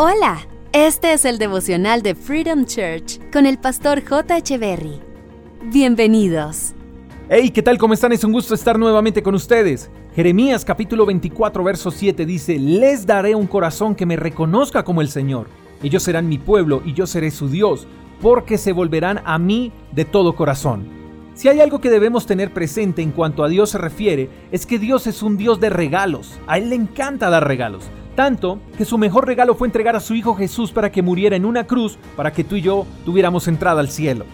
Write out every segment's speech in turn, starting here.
Hola, este es el devocional de Freedom Church con el pastor J. Berry. Bienvenidos. Hey, ¿qué tal? ¿Cómo están? Es un gusto estar nuevamente con ustedes. Jeremías capítulo 24, verso 7 dice, Les daré un corazón que me reconozca como el Señor. Ellos serán mi pueblo y yo seré su Dios, porque se volverán a mí de todo corazón. Si hay algo que debemos tener presente en cuanto a Dios se refiere, es que Dios es un Dios de regalos. A Él le encanta dar regalos. Tanto que su mejor regalo fue entregar a su Hijo Jesús para que muriera en una cruz para que tú y yo tuviéramos entrada al cielo.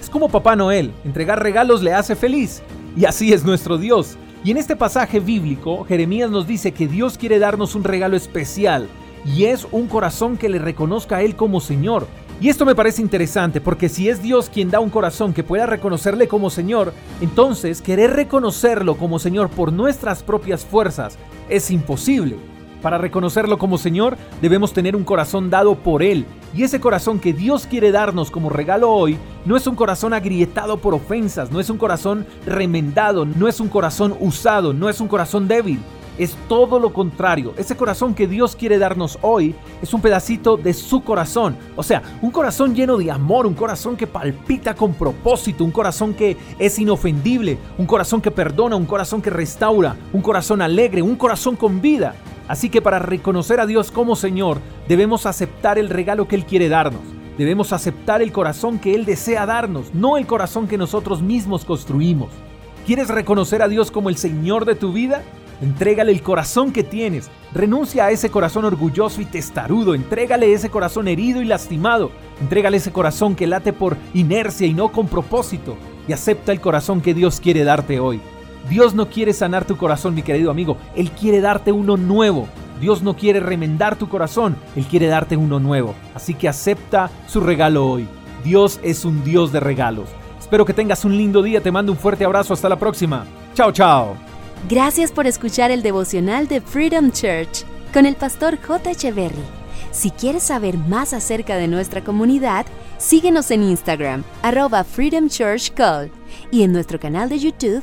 Es como Papá Noel, entregar regalos le hace feliz. Y así es nuestro Dios. Y en este pasaje bíblico, Jeremías nos dice que Dios quiere darnos un regalo especial, y es un corazón que le reconozca a Él como Señor. Y esto me parece interesante porque si es Dios quien da un corazón que pueda reconocerle como Señor, entonces querer reconocerlo como Señor por nuestras propias fuerzas es imposible. Para reconocerlo como Señor debemos tener un corazón dado por Él. Y ese corazón que Dios quiere darnos como regalo hoy no es un corazón agrietado por ofensas, no es un corazón remendado, no es un corazón usado, no es un corazón débil. Es todo lo contrario. Ese corazón que Dios quiere darnos hoy es un pedacito de su corazón. O sea, un corazón lleno de amor, un corazón que palpita con propósito, un corazón que es inofendible, un corazón que perdona, un corazón que restaura, un corazón alegre, un corazón con vida. Así que para reconocer a Dios como Señor, debemos aceptar el regalo que Él quiere darnos. Debemos aceptar el corazón que Él desea darnos, no el corazón que nosotros mismos construimos. ¿Quieres reconocer a Dios como el Señor de tu vida? Entrégale el corazón que tienes. Renuncia a ese corazón orgulloso y testarudo. Entrégale ese corazón herido y lastimado. Entrégale ese corazón que late por inercia y no con propósito. Y acepta el corazón que Dios quiere darte hoy. Dios no quiere sanar tu corazón, mi querido amigo. Él quiere darte uno nuevo. Dios no quiere remendar tu corazón, Él quiere darte uno nuevo. Así que acepta su regalo hoy. Dios es un Dios de regalos. Espero que tengas un lindo día, te mando un fuerte abrazo, hasta la próxima. Chao, chao. Gracias por escuchar el devocional de Freedom Church con el pastor J. Echeverry. Si quieres saber más acerca de nuestra comunidad, síguenos en Instagram, arroba Freedom Church Call, y en nuestro canal de YouTube,